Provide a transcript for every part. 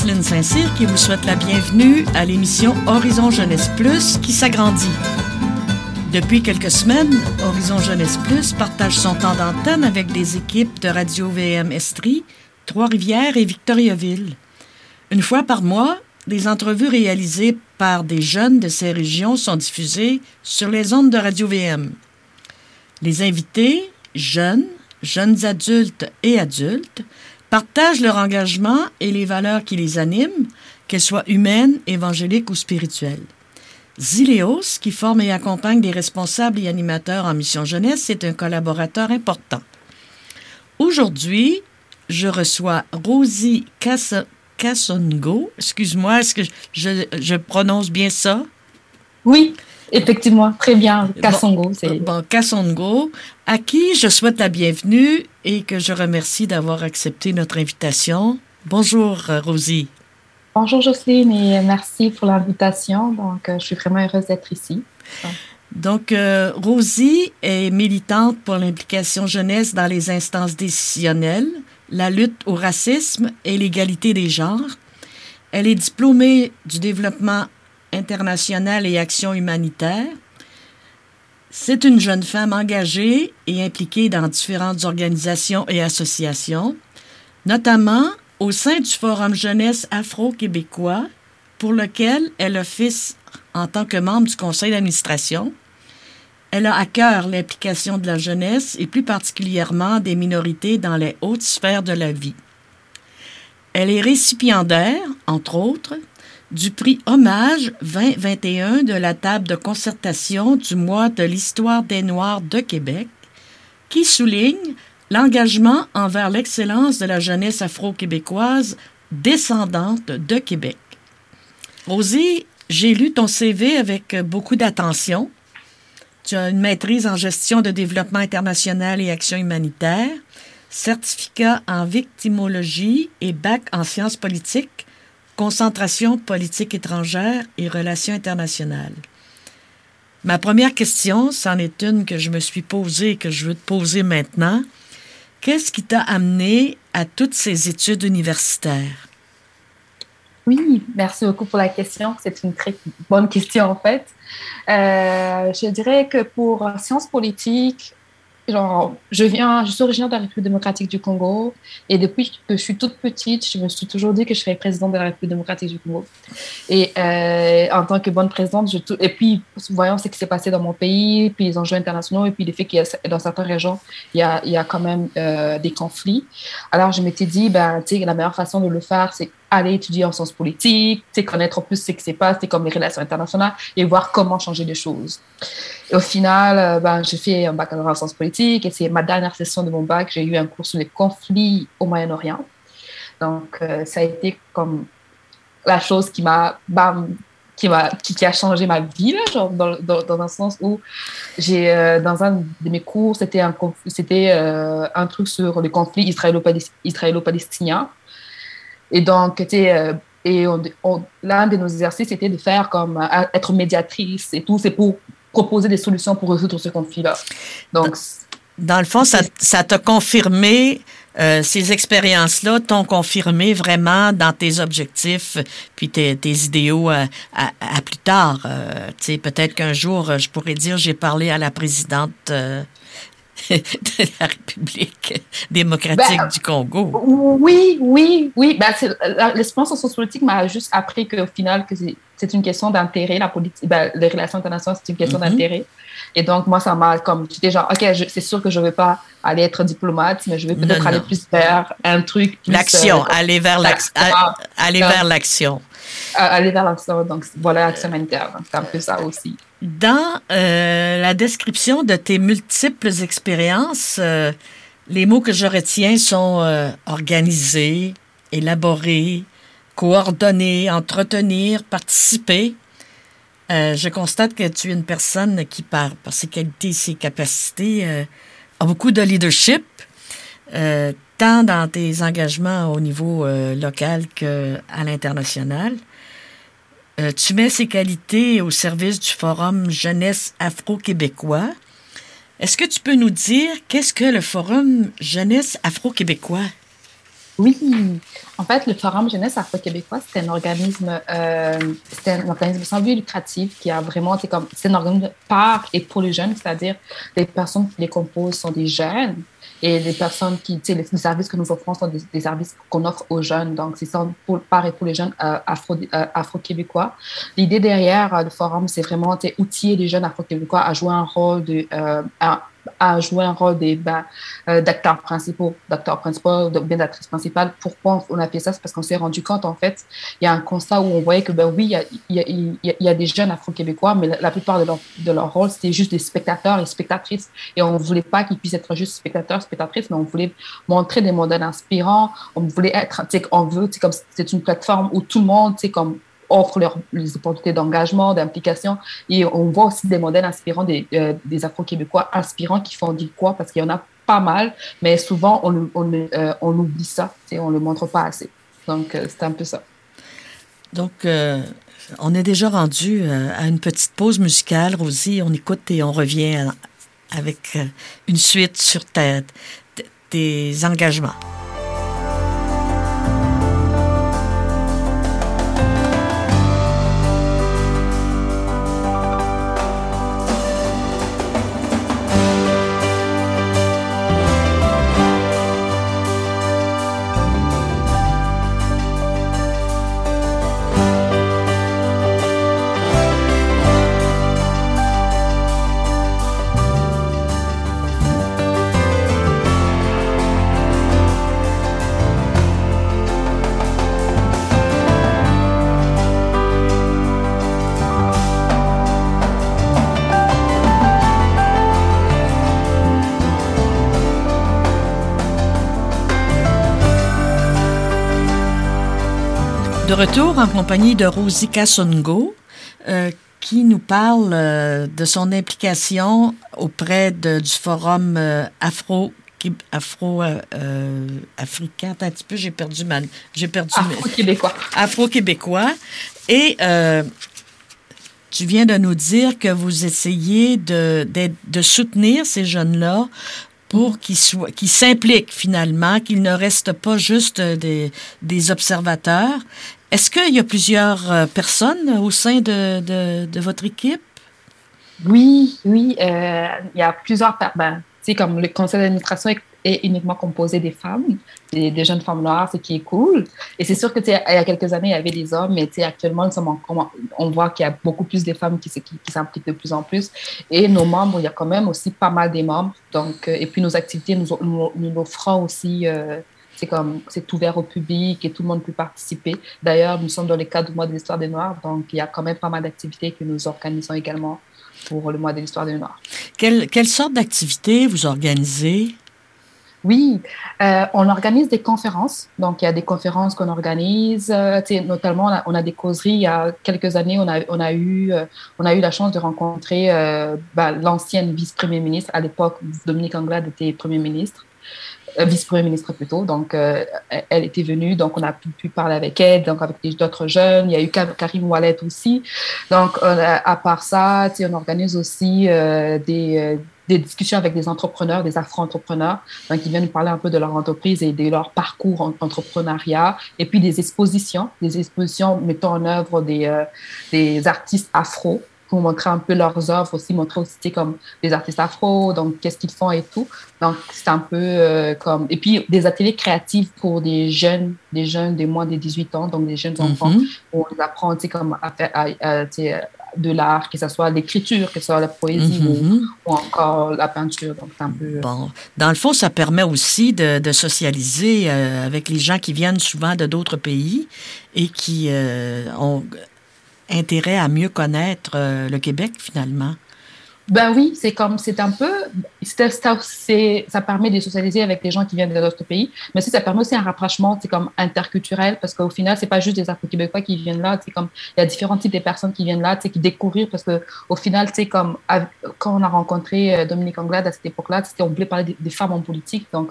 Jocelyne Saint-Cyr qui vous souhaite la bienvenue à l'émission Horizon Jeunesse Plus qui s'agrandit. Depuis quelques semaines, Horizon Jeunesse Plus partage son temps d'antenne avec des équipes de Radio VM Estrie, Trois-Rivières et Victoriaville. Une fois par mois, des entrevues réalisées par des jeunes de ces régions sont diffusées sur les ondes de Radio VM. Les invités, jeunes, jeunes adultes et adultes, partagent leur engagement et les valeurs qui les animent, qu'elles soient humaines, évangéliques ou spirituelles. Zileos, qui forme et accompagne des responsables et animateurs en mission jeunesse, est un collaborateur important. Aujourd'hui, je reçois Rosie Kassongo. Excuse-moi, est-ce que je, je, prononce bien ça? Oui, effectivement, très bien. Kassongo. Bon, bon, Kassongo, à qui je souhaite la bienvenue et que je remercie d'avoir accepté notre invitation. Bonjour, Rosie. Bonjour, Jocelyne, et merci pour l'invitation. Donc, euh, je suis vraiment heureuse d'être ici. Donc, euh, Rosie est militante pour l'implication jeunesse dans les instances décisionnelles, la lutte au racisme et l'égalité des genres. Elle est diplômée du développement international et action humanitaire. C'est une jeune femme engagée et impliquée dans différentes organisations et associations, notamment au sein du Forum jeunesse afro-québécois, pour lequel elle office en tant que membre du conseil d'administration. Elle a à cœur l'implication de la jeunesse et plus particulièrement des minorités dans les hautes sphères de la vie. Elle est récipiendaire, entre autres, du prix Hommage 2021 de la table de concertation du mois de l'histoire des Noirs de Québec, qui souligne l'engagement envers l'excellence de la jeunesse afro-québécoise descendante de Québec. Rosie, j'ai lu ton CV avec beaucoup d'attention. Tu as une maîtrise en gestion de développement international et action humanitaire, certificat en victimologie et bac en sciences politiques concentration politique étrangère et relations internationales. Ma première question, c'en est une que je me suis posée et que je veux te poser maintenant. Qu'est-ce qui t'a amené à toutes ces études universitaires? Oui, merci beaucoup pour la question. C'est une très bonne question en fait. Euh, je dirais que pour sciences politiques, genre, je viens, je suis originaire de la République démocratique du Congo et depuis que je suis toute petite, je me suis toujours dit que je serais présidente de la République démocratique du Congo. Et euh, en tant que bonne présidente, je, et puis voyant ce qui s'est passé dans mon pays, puis les enjeux internationaux et puis le fait qu'il y a dans certaines régions, il y a, il y a quand même euh, des conflits. Alors je m'étais dit, ben, tu sais, la meilleure façon de le faire, c'est aller étudier en sciences politiques, connaître plus ce qui se passe, comme les relations internationales et voir comment changer les choses. Et au final, euh, ben, j'ai fait un baccalauréat en sciences politiques et c'est ma dernière session de mon bac, j'ai eu un cours sur les conflits au Moyen-Orient. Donc, euh, ça a été comme la chose qui m'a, qui, m'a, qui, a changé ma vie, là, genre dans, dans, dans, un sens où j'ai, euh, dans un de mes cours, c'était un, c'était, un truc sur le conflit israélo-palestinien. Et donc, tu sais, et l'un de nos exercices était de faire comme être médiatrice et tout, c'est pour proposer des solutions pour résoudre ce conflit-là. Donc, dans, le fond, ça t'a confirmé, euh, ces expériences-là t'ont confirmé vraiment dans tes objectifs, puis tes, idéaux à, plus tard. Euh, tu sais, peut-être qu'un jour, je pourrais dire, j'ai parlé à la présidente euh, de la République démocratique ben, du Congo. Oui, oui, oui. Ben, L'expérience en sciences politiques m'a juste appris qu'au final, que c'est une question d'intérêt. La politique, ben, les relations internationales, c'est une question mm-hmm. d'intérêt. Et donc, moi, ça m'a comme, j'étais genre, OK, c'est sûr que je ne vais pas aller être diplomate, mais je vais peut-être aller plus vers un truc. L'action, euh, aller vers l'action. Aller vers l'action. Aller vers l'action. Donc, voilà, l'action humanitaire. C'est un peu ça aussi. Dans euh, la description de tes multiples expériences, euh, les mots que je retiens sont euh, organiser, élaborer, coordonner, entretenir, participer. je constate que tu es une personne qui, par, par ses qualités ses capacités, a beaucoup de leadership, tant dans tes engagements au niveau local qu'à l'international. Euh, tu mets ces qualités au service du Forum Jeunesse Afro-Québécois. Est-ce que tu peux nous dire qu'est-ce que le Forum Jeunesse Afro-Québécois? Oui, en fait, le Forum Jeunesse Afro-Québécois, c'est un organisme, euh, sans but lucratif qui a vraiment, c'est comme, c'est un organisme par et pour les jeunes, c'est-à-dire les personnes qui les composent sont des jeunes et les personnes qui, tu sais, les, services que nous offrons sont des, services qu'on offre aux jeunes. Donc, c'est pour, par et pour les jeunes euh, afro, euh, afro-québécois. L'idée derrière euh, le forum, c'est vraiment outiller les jeunes afro-québécois à jouer un rôle de, à, a joué un rôle ben, euh, d'acteurs principaux, d'acteurs principaux, bien d'actrices principales. Pourquoi on a fait ça? C'est parce qu'on s'est rendu compte, en fait, il y a un constat où on voyait que, ben oui, il y a, des jeunes afro-québécois, mais la, plupart de leur, de leur rôle, c'était juste des spectateurs et spectatrices. Et on ne voulait pas qu'ils puissent être juste spectateurs, spectatrices, mais on voulait montrer des modèles inspirants. On voulait être, tu sais, on veut, sais, comme c'est une plateforme où tout le monde, sais, comme offre leurs les opportunités d'engagement, d'implication. Et on voit aussi des modèles inspirants des, euh, des Afro-Québécois inspirants qui font du quoi, parce qu'il y en a pas mal, mais souvent on, on, euh, on oublie ça, on ne le montre pas assez. Donc, euh, c'est un peu ça. Donc, on est déjà rendu à une petite pause musicale, Rosie. On écoute et on revient avec une suite sur tes engagements. Retour en compagnie de Rosie Kassongo, euh, qui nous parle euh, de son implication auprès du forum euh, Afro afro africain. Un petit peu j'ai perdu ma j'ai perdu afro québécois afro québécois et tu viens de nous dire que vous essayez de, de soutenir ces jeunes-là pour qu'ils soient, qu'ils s'impliquent finalement, qu'ils ne restent pas juste des, des observateurs. Est-ce qu'il y a plusieurs euh, personnes au sein de, de, votre équipe? Oui, oui, euh, il y a plusieurs. Ben, comme le conseil d'administration est, uniquement composé des femmes, des, jeunes femmes noires, ce qui est cool. Et c'est sûr que il y a quelques années, il y avait des hommes, mais actuellement, nous sommes on voit qu'il y a beaucoup plus de femmes qui, qui, qui s'impliquent de plus en plus. Et nos membres, il y a quand même aussi pas mal des membres. Donc, euh, et puis nos activités, nous, nous, nous offrons aussi. C'est comme c'est ouvert au public et tout le monde peut participer. D'ailleurs, nous sommes dans le cadre du mois de l'histoire des Noirs, donc il y a quand même pas mal d'activités que nous organisons également pour le mois de l'histoire des Noirs. Quelle, quelle sorte d'activités vous organisez? Oui, euh, on organise des conférences. Donc, il y a des conférences qu'on organise. Euh, notamment, on a, des causeries. Il y a quelques années, on a, on a, eu, euh, on a eu la chance de rencontrer bah, l'ancienne vice-premier ministre. À l'époque, Dominique Anglade était premier ministre. Euh, vice-premier ministre plutôt. Donc, euh, elle était venue, donc on a pu, parler avec elle, donc avec d'autres jeunes. Il y a eu Karim Wallet aussi. Donc, à part ça, on organise aussi euh, des, des, discussions avec des entrepreneurs, des afro-entrepreneurs, donc ils viennent nous parler un peu de leur entreprise et de leur parcours en entrepreneuriat, et puis des expositions, des expositions mettant en œuvre des, des artistes afro pour montrer un peu leurs œuvres, aussi montrer aussi comme des artistes afro, donc qu'est-ce qu'ils font et tout. Donc c'est un peu euh, comme et puis des ateliers créatifs pour des jeunes, des jeunes de moins de 18 ans, donc des jeunes enfants mm-hmm. où on les apprend comme à faire de l'art, que ce soit l'écriture, que ce soit la poésie mm-hmm. ou, encore la peinture. Donc, un peu... Euh, bon. Dans le fond, ça permet aussi de, de socialiser euh, avec les gens qui viennent souvent de d'autres pays et qui ont intérêt à mieux connaître euh, le Québec finalement. Ben oui, c'est comme, c'est un peu, ça permet de socialiser avec les gens qui viennent d'autres pays, mais aussi ça permet aussi un rapprochement, c'est comme interculturel, parce qu'au final, c'est pas juste des Afro-Québécois qui viennent là, c'est comme, il y a différents types de personnes qui viennent là, c'est qui découvrir, parce que au final, c'est comme, quand on a rencontré euh, Dominique Anglade à cette époque-là, c'était, on voulait parler des, femmes en politique, donc,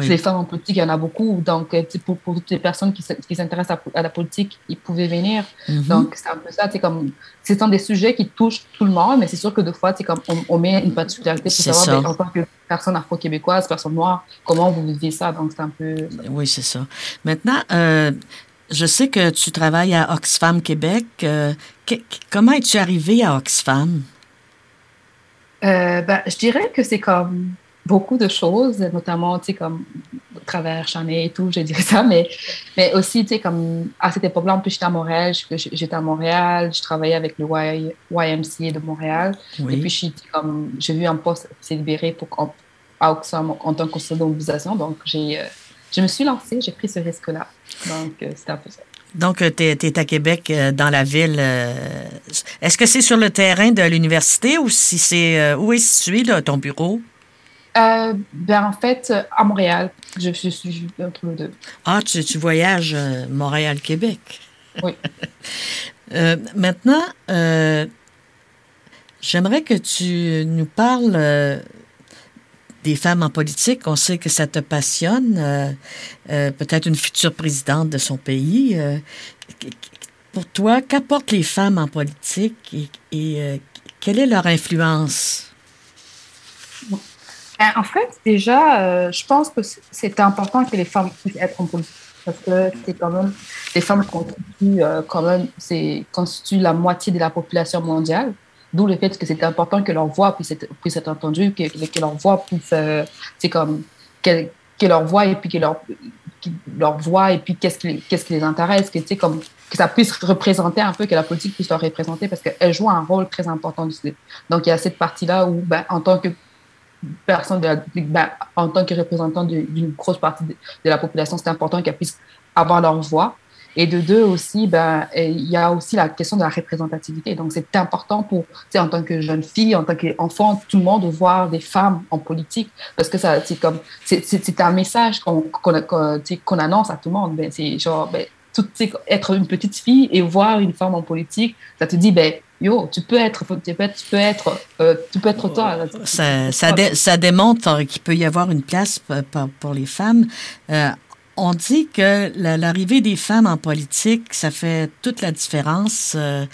les femmes en politique, il y en a beaucoup, donc, euh, pour, pour toutes les personnes qui, s'intéressent à, la politique, ils pouvaient venir, mm-hmm. donc, c'est un peu ça, c'est comme, c'est un des sujets qui touchent tout le monde, mais c'est sûr que des fois, c'est comme, on, met une particularité pour savoir, ben, en tant que personne afro-québécoise, personne noire, comment vous vivez ça? Donc, c'est un peu. Oui, c'est ça. Maintenant, euh, je sais que tu travailles à Oxfam Québec. Euh, comment es-tu arrivé à Oxfam? Euh, ben, je dirais que c'est comme beaucoup de choses, notamment, tu sais, comme à travers Chanel et tout, je dirais ça, mais, mais aussi, tu sais, comme à cette époque-là, en plus, j'étais à Montréal, j'étais à Montréal, je travaillais avec le YMCA de Montréal, et puis comme, j'ai vu un poste s'est libéré pour, à Oxfam en tant que conseiller de mobilisation, donc j'ai, euh, je me suis lancée, j'ai pris ce risque-là, donc euh, c'était un peu ça. Donc, tu es, à Québec, euh, dans la ville. Est-ce que c'est sur le terrain de l'université ou si c'est où est situé ton bureau? Euh, ben, en fait, à Montréal. Je, suis entre les deux. Ah, tu, tu voyages euh, Montréal-Québec. Oui. euh, maintenant, j'aimerais que tu nous parles des femmes en politique. On sait que ça te passionne. Peut-être une future présidente de son pays. pour toi, qu'apportent les femmes en politique et, et quelle est leur influence? Ben, en fait, déjà, euh, je pense que c'est important que les femmes puissent être en politique parce que c'est quand même les femmes constituent euh, quand même c'est constituent la moitié de la population mondiale. D'où le fait que c'est important que leur voix puisse être, puisse être entendue, que, que leur voix puisse, euh, c'est comme que, leur voix et puis que leur leur voix et puis qu'est-ce qui qu'est-ce qui les intéresse, que comme que ça puisse représenter un peu, que la politique puisse leur représenter parce qu'elle joue un rôle très important. Donc il y a cette partie là où ben, en tant que personne de la, ben, en tant que représentant d'une grosse partie de, la population, c'est important qu'elles puissent avoir leur voix. Et de deux aussi, ben, il y a aussi la question de la représentativité. Donc, c'est important pour, en tant que jeune fille, en tant qu'enfant, tout le monde de voir des femmes en politique parce que c'est c'est un message qu'on qu'on annonce à tout le monde. Ben, c'est genre, ben, être une petite fille et voir une femme en politique, ça te dit, ben, yo, tu peux être, tu peux être, tu peux être, euh, tu peux être toi. Ça, ça, démontre qu'il peut y avoir une place pour, pour les femmes. Euh, on dit que l'arrivée des femmes en politique, ça fait toute la différence. Euh,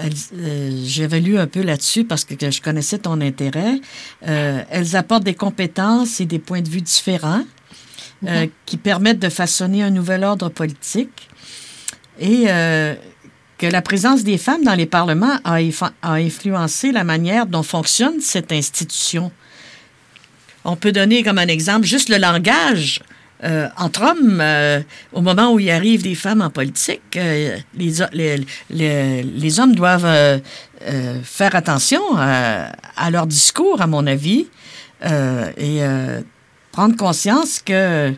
euh J'avais lu un peu là-dessus parce que, je connaissais ton intérêt. Euh, elles apportent des compétences et des points de vue différents mm-hmm. qui permettent de façonner un nouvel ordre politique. Et que la présence des femmes dans les parlements a, a influencé la manière dont fonctionne cette institution. On peut donner comme un exemple juste le langage. Euh, entre hommes, euh, au moment où il arrive des femmes en politique, euh, les, les, les, hommes doivent faire attention à, à, leur discours, à mon avis, et prendre conscience que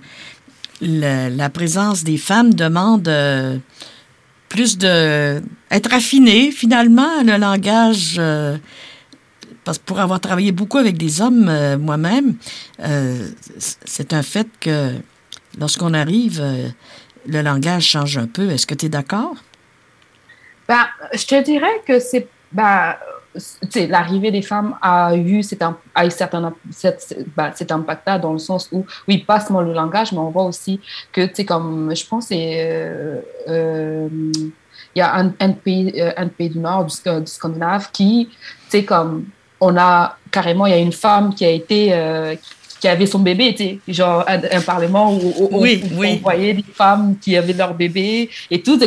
la présence des femmes demande plus de être affiné finalement le langage euh, parce que pour avoir travaillé beaucoup avec des hommes euh, moi-même euh, c'est un fait que lorsqu'on arrive le langage change un peu. Est-ce que tu es d'accord? Ben, je te dirais que c'est ben, l'arrivée des femmes a eu cet, a eu certain, ben, cet, impact-là dans le sens où, oui, pas seulement le langage, mais on voit aussi que, tu sais, comme je pense, euh, euh, il y a un, un, pays, euh, un pays du Nord, du, du Scandinave, qui, tu sais, comme on a carrément, il y a une femme qui a été, qui avait son bébé, sais, genre un, parlement où, oui, on, voyait des femmes qui avaient leur bébé et tout.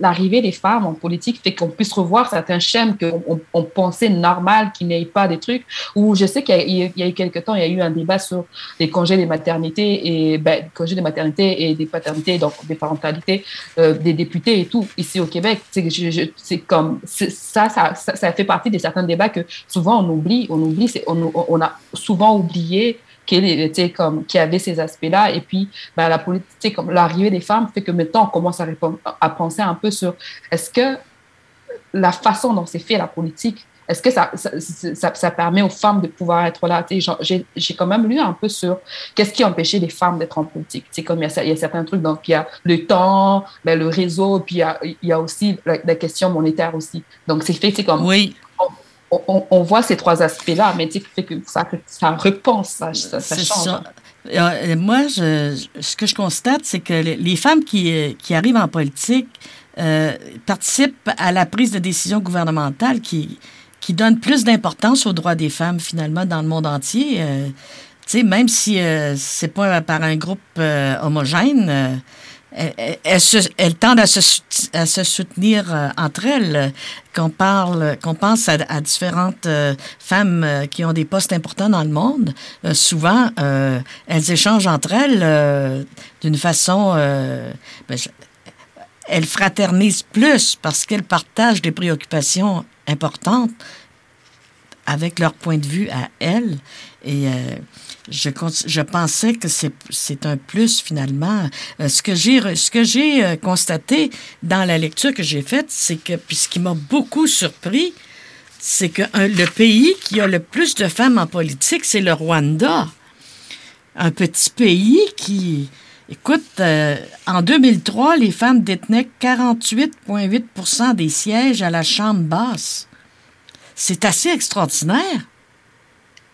L'arrivée des femmes en politique fait qu'on puisse revoir certains schèmes qu'on on, pensait normal, qui n'aient pas des trucs. Ou je sais qu'il y, y, a eu quelques temps, il y a eu un débat sur les congés des maternités et ben, congés des maternités et des paternités, donc des parentalités euh, des députés et tout ici au Québec. C'est comme ça, ça, ça, fait partie de certains débats que souvent on oublie, on oublie, on, on a souvent oublié qu'il était comme qui avait ces aspects-là. Et puis ben, la politique comme l'arrivée des femmes fait que maintenant on commence à, à penser un peu sur est-ce que la façon dont c'est fait la politique est-ce que ça ça, ça, permet aux femmes de pouvoir être là? J'ai quand même lu un peu sur qu'est-ce qui empêchait les femmes d'être en politique. C'est comme il y, a, certains trucs donc il y a le temps ben, le réseau puis il y a, il y a aussi la, la, question monétaire aussi. Donc c'est fait c'est comme oui on, voit ces trois aspects-là, mais tu sais, que ça, ça repense, ça, ça, change. Euh, moi, ce que je constate, c'est que les femmes qui, qui arrivent en politique euh, participent à la prise de décision gouvernementale qui, qui donne plus d'importance aux droits des femmes, finalement, dans le monde entier. Euh, tu sais, même si euh, c'est pas par un groupe euh, homogène, elles, tendent à se, soutenir entre elles. Qu'on parle, qu'on pense à, différentes femmes qui ont des postes importants dans le monde, souvent elles échangent entre elles d'une façon. Ben, elles fraternisent plus parce qu'elles partagent des préoccupations importantes avec leur point de vue à elles. Et euh, je, je pensais que c'est un plus finalement. Euh, ce que j'ai euh, constaté dans la lecture que j'ai faite, c'est que puis ce qui m'a beaucoup surpris, c'est que le pays qui a le plus de femmes en politique, c'est le Rwanda, un petit pays qui Écoute, en 2003, les femmes détenaient 48,8% des sièges à la Chambre basse. C'est assez extraordinaire.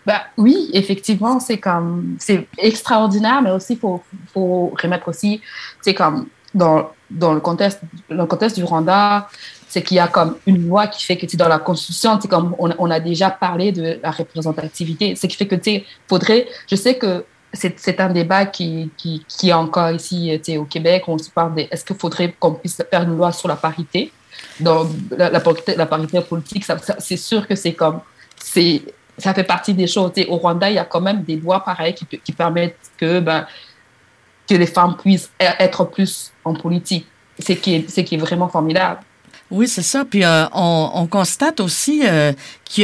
Ben, oui, effectivement, c'est comme c'est extraordinaire, mais aussi faut faut remettre aussi, c'est comme dans, dans le contexte le contexte du Rwanda, c'est qu'il y a comme une loi qui fait que tu dans la constitution, c'est comme on, on, a déjà parlé de la représentativité, ce qui fait que tu faudrait, je sais que c'est un débat qui, qui, qui, est encore ici au Québec. On se parle de est-ce qu'il faudrait qu'on puisse faire une loi sur la parité? Dans la, la, la parité politique. c'est sûr que c'est comme c'est ça fait partie des choses. au Rwanda, il y a quand même des lois pareilles qui, permettent que ben, que les femmes puissent e-, être plus en politique. C'est qui est, qui est vraiment formidable. Oui, c'est ça. Puis euh, on, constate aussi euh, que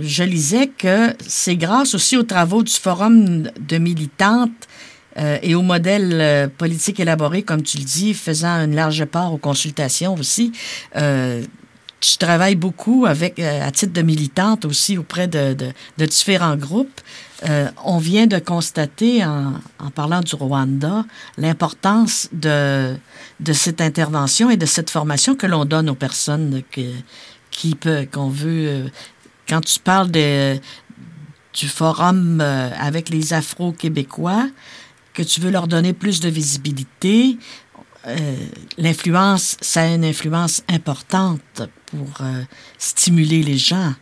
je lisais que c'est grâce aussi aux travaux du Forum de militantes euh, et au modèle politique élaboré, comme tu le dis, faisant une large part aux consultations aussi. Je travaille beaucoup avec, à titre de militante aussi auprès de, de différents groupes. Euh, on vient de constater, en, parlant du Rwanda, l'importance de, de cette intervention et de cette formation que l'on donne aux personnes que, qui qu'on veut. Euh, quand tu parles de, du forum euh, avec les Afro-Québécois, que tu veux leur donner plus de visibilité, l'influence, ça a une influence importante pour stimuler les gens.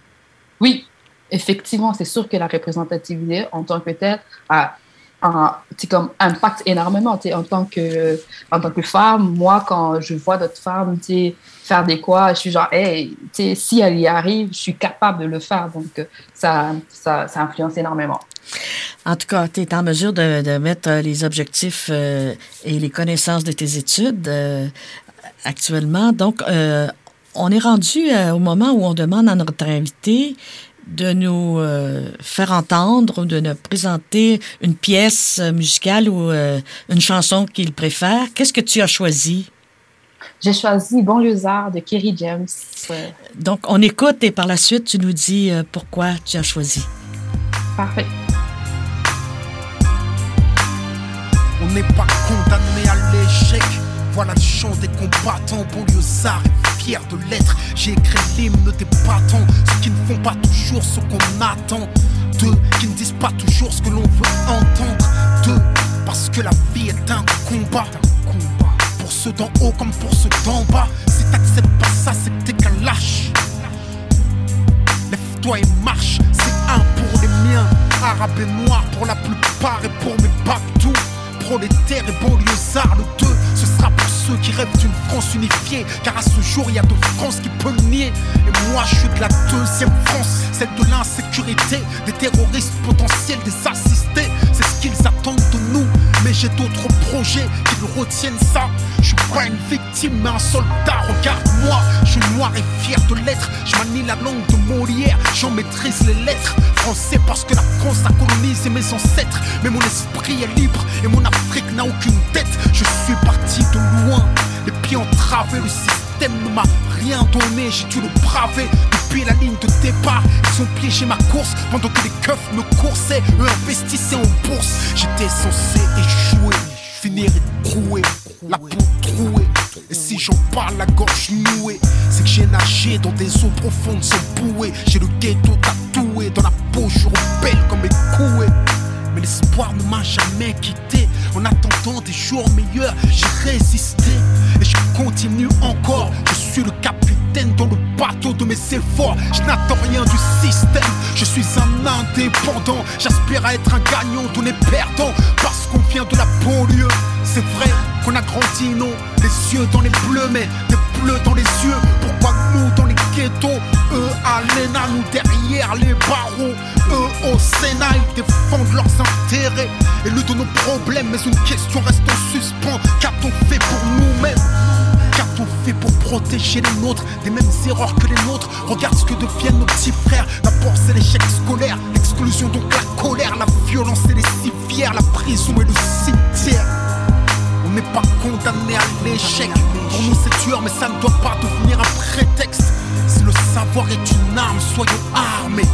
Oui, effectivement, c'est sûr que la représentativité en tant que telle a un, comme impacte énormément. En tant, que, en tant que femme, moi, quand je vois d'autres femmes faire des quoi, je suis genre, hey, si elle y arrive, je suis capable de le faire. Donc, ça, ça, ça influence énormément. En tout cas, tu es en mesure de, de, mettre les objectifs euh, et les connaissances de tes études euh, actuellement. Donc, euh, on est rendu au moment où on demande à notre invité de nous euh, faire entendre, de nous présenter une pièce musicale ou euh, une chanson qu'il préfère. Qu'est-ce que tu as choisi? J'ai choisi Banlieusard de Kerry James. Donc, on écoute et par la suite, tu nous dis euh, pourquoi tu as choisi. Parfait. On n'est pas condamné à l'échec. Voilà le chant des combattants banlieusards de l'être. J'ai écrit l'hymne des battants, ceux qui ne font pas toujours ce qu'on attend. Deux, qui ne disent pas toujours ce que l'on veut entendre. Deux, parce que la vie est un combat. Pour ceux d'en haut comme pour ceux d'en bas. Si t'acceptes pas ça, c'est que t'es qu'un lâche. Lève-toi et marche, c'est un pour les miens. Arabes et noirs pour la plupart et pour mes babdous. Prolétaires et banlieusards, le deux, ce sera pour ceux qui rêvent d'une France unifiée. Car à ce jour, il y a deux France qui peuvent le nier. Et moi, je suis de la deuxième France, celle de l'insécurité, des terroristes potentiels, des assistés. C'est ce qu'ils attendent de nous. Mais j'ai d'autres projets qui me retiennent ça. Je suis pas une victime, mais un soldat. Regarde-moi, je suis noir et fier de l'être. Je manie la langue de Molière, j'en maîtrise les lettres. Français parce que la France a colonisé mes ancêtres. Mais mon esprit est libre et mon Afrique n'a aucune tête. Je suis parti de loin, les pieds entravés, le système ne m'a rien donné. J'ai dû le braver depuis la ligne de départ. Ils ont piégé ma course pendant que les keufs me coursaient. Eux investissaient en bourse. J'étais censé échouer, finir écroué, la peau trouée. Et si j'en parle la gorge nouée, c'est que j'ai nagé dans des eaux profondes sans bouée. J'ai le ghetto tatoué dans la peau, je rebelle comme mes couets. Mais l'espoir ne m'a jamais quitté. En attendant des jours meilleurs, j'ai résisté. Et je continue encore. Je suis le capitaine dans le bateau de mes efforts. Je n'attends rien du système, je suis un indépendant. J'aspire à être un gagnant, tout n'est perdant, parce qu'on vient de la banlieue. C'est vrai qu'on a grandi, non, les yeux dans les bleus, mais des bleus dans les yeux. Nous dans les ghettos, eux à l'ENA, nous derrière les barreaux, eux au Sénat, ils défendent leurs intérêts et le de nos problèmes. Mais une question reste en suspens qu'a-t-on fait pour nous-mêmes? Qu'a-t-on fait pour protéger les nôtres des mêmes erreurs que les nôtres? Regarde ce que deviennent nos petits frères. D'abord c'est l'échec scolaire, l'exclusion donc la colère, la violence et les civières, la prison et le cimetière. N'est pas condamné à l'échec. Pour nous c'est dur, mais ça ne doit pas devenir un prétexte. Si le savoir est une arme, soyons armés.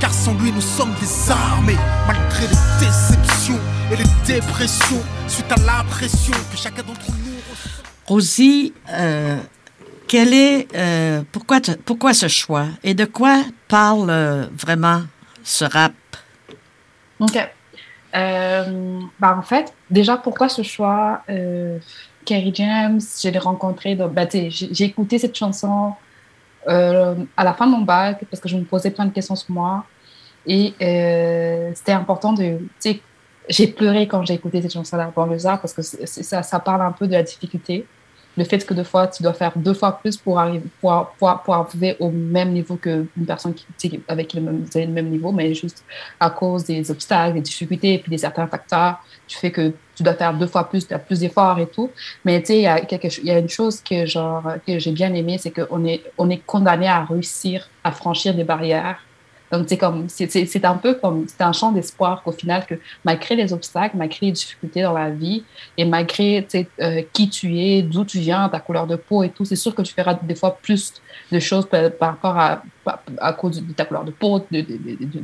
Car sans lui nous sommes désarmés. Malgré les déceptions et les dépressions, suite à la pression que chacun d'entre nous. Rosie, euh, quel est, euh, pourquoi, te- pourquoi ce choix? Et de quoi parle euh, vraiment ce rap? Ok. Euh, bah, en fait, déjà, pourquoi ce choix euh, Kerry James, je l'ai rencontré, bah, j'ai écouté cette chanson euh, à la fin de mon bac parce que je me posais plein de questions sur moi. Et euh, c'était important de. J'ai pleuré quand j'ai écouté cette chanson-là dans le Zar parce que ça, ça parle un peu de la difficulté. Le fait que des fois, tu dois faire deux fois plus pour, arriver, pour, pour, pour arriver au même niveau qu'une personne qui, avec le même, le même niveau, mais juste à cause des obstacles, des difficultés et puis des certains facteurs, tu fais que tu dois faire deux fois plus, tu as plus d'efforts et tout. Mais tu sais, il y, a une chose que, que j'ai bien aimé, c'est qu'on est, on est condamné à réussir à franchir des barrières. Donc, sais, comme, c'est- c'est c'est un peu comme, c'est un champ d'espoir qu'au final, que malgré les obstacles, malgré les difficultés dans la vie, et malgré euh, qui tu es, d'où tu viens, ta couleur de peau et tout, c'est sûr que tu feras des fois plus de choses par, rapport à, à, cause de ta couleur de peau, de, de,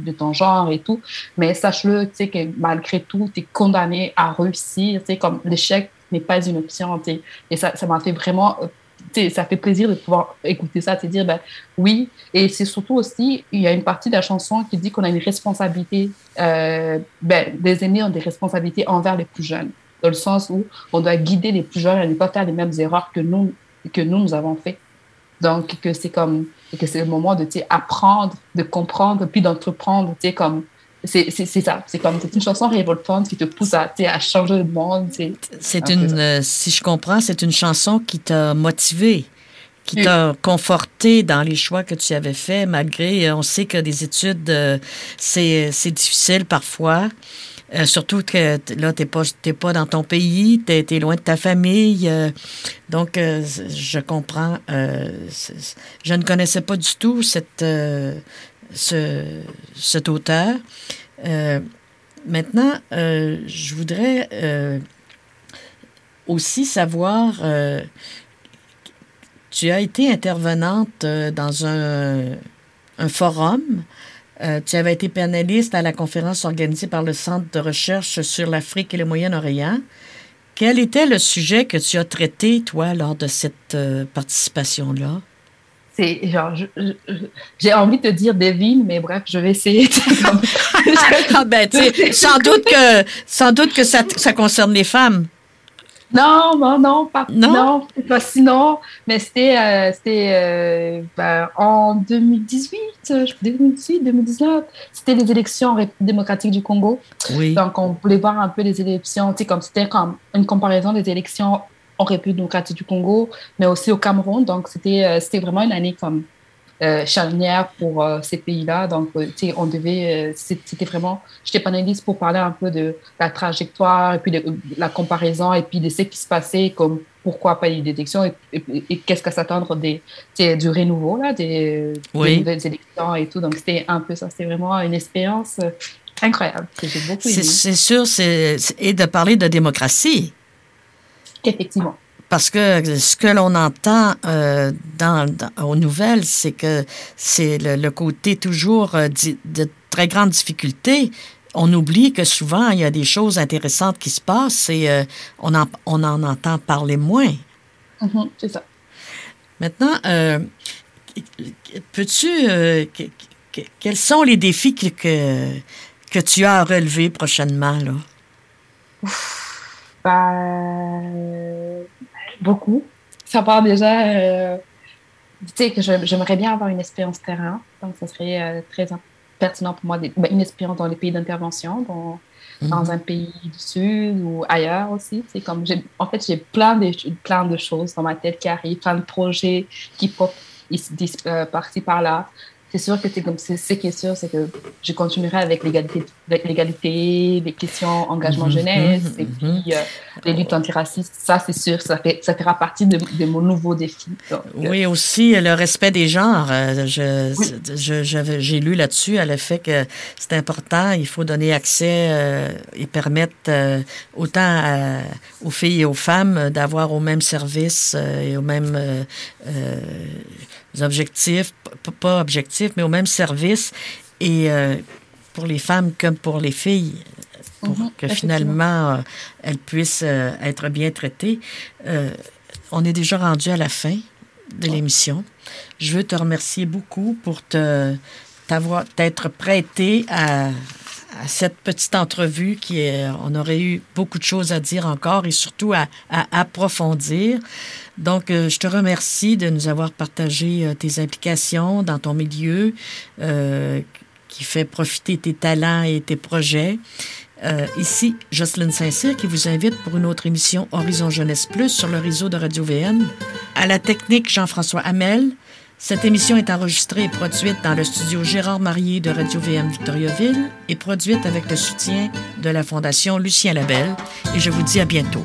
de, ton genre et tout. Mais sache-le, tu sais, que malgré tout, tu es condamné à réussir. Tu sais, comme l'échec n'est pas une option. Et ça ça m'a fait vraiment. Ça fait plaisir de pouvoir écouter ça, te dire, ben oui. Et c'est surtout aussi, il y a une partie de la chanson qui dit qu'on a une responsabilité, euh, ben, les aînés ont des responsabilités envers les plus jeunes, dans le sens où on doit guider les plus jeunes à ne pas faire les mêmes erreurs que nous, que nous, nous avons fait. Donc, que c'est comme, que c'est le moment de, apprendre, de comprendre, puis d'entreprendre, comme, c'est ça. C'est comme, c'est une chanson révoltante qui te pousse à, tu à changer le monde, tu. C'est une, euh, si je comprends, c'est une chanson qui t'a motivé, qui Oui. t'a conforté dans les choix que tu avais faits, malgré, euh, on sait que des études, euh, c'est difficile parfois. Euh, surtout que là, t'es pas, t'es pas dans ton pays, t'es es loin de ta famille. euh, donc, euh, je comprends. je ne connaissais pas du tout cette, ce, cet auteur. Euh, maintenant, euh, je voudrais euh, aussi savoir, tu as été intervenante dans un, un forum. Tu avais été panéliste à la conférence organisée par le Centre de recherche sur l'Afrique et le Moyen-Orient. Quel était le sujet que tu as traité, toi, lors de cette participation-là? C'est genre, j'ai envie de te dire devine, mais bref, je vais essayer. comme- ah ben, sans doute que, sans doute que ça, ça concerne les femmes. Non, non, non, pas, Non? non, pas sinon, mais c'était euh, c'était euh, ben, en 2018, euh, je 2018, 2019, c'était les élections en République démocratique du Congo. Oui. Donc, on voulait voir un peu les élections, tu sais, comme c'était comme une comparaison des élections en République démocratique du Congo, mais aussi au Cameroun. Donc, c'était euh, c'était vraiment une année comme euh, charnière pour euh, ces pays-là. Donc, euh, tu sais, on devait, euh, c'était vraiment, j'étais panéliste pour parler un peu de la trajectoire et puis de, de la comparaison et puis de ce qui se passait, comme pourquoi pas les élections et, et- et qu'est-ce qu'à s'attendre des, du renouveau, là, des, Oui. des nouvelles élections et tout. Donc, c'était un peu ça. C'était vraiment une expérience incroyable que j'ai beaucoup C'est sûr, c'est- et de parler de démocratie. Effectivement. Parce que ce que l'on entend euh, dans, dans- aux nouvelles, c'est que c'est le, le côté toujours euh, de très grande difficulté. On oublie que souvent, il y a des choses intéressantes qui se passent et euh, on, en, on en entend parler moins. Mhm, c'est ça. Maintenant, peux-tu... que- que- quels sont les défis que, que, que tu as à relever prochainement? Là? Euh, beaucoup. Ça part déjà euh, tu sais, que j'aimerais bien avoir une expérience terrain. Donc, ce serait très pertinent pour moi, ben, une expérience dans les pays d'intervention, dans, mhm. dans un pays du Sud ou ailleurs aussi. C'est comme, en fait, j'ai plein de, plein de choses dans ma tête qui arrivent, plein de projets qui pop euh, par-ci, par-là c'est sûr que c'est comme ce qui est sûr, c'est que je continuerai avec l'égalité, l'égalité, les questions engagement mhm, jeunesse mhm, et puis euh, les luttes antiracistes. Ça, c'est sûr, ça, fait, ça fera partie de, mon nouveau défi. Euh, oui, aussi le respect des genres. Euh, je, j'ai lu là-dessus à le fait que c'est important. Il faut donner accès et permettre autant aux filles et aux femmes d'avoir au même service et au même objectifs, pas objectifs, mais au même service, et euh, pour les femmes comme pour les filles, pour mhm, que finalement euh, elles puissent euh, être bien traitées. on est déjà rendu à la fin de l'émission. Je veux te remercier beaucoup pour te t'avoir t'être prêté à, à cette petite entrevue qui est, on aurait eu beaucoup de choses à dire encore et surtout à, approfondir. Donc, euh, je te remercie de nous avoir partagé euh, tes implications dans ton milieu euh, qui fait profiter tes talents et tes projets. ici, Jocelyne Saint-Cyr qui vous invite pour une autre émission Horizon Jeunesse Plus sur le réseau de Radio-VN. À la technique, Jean-François Hamel. Cette émission est enregistrée et produite dans le studio Gérard Marié de Radio-VM Victoriaville et produite avec le soutien de la Fondation Lucien Labelle. Et je vous dis à bientôt.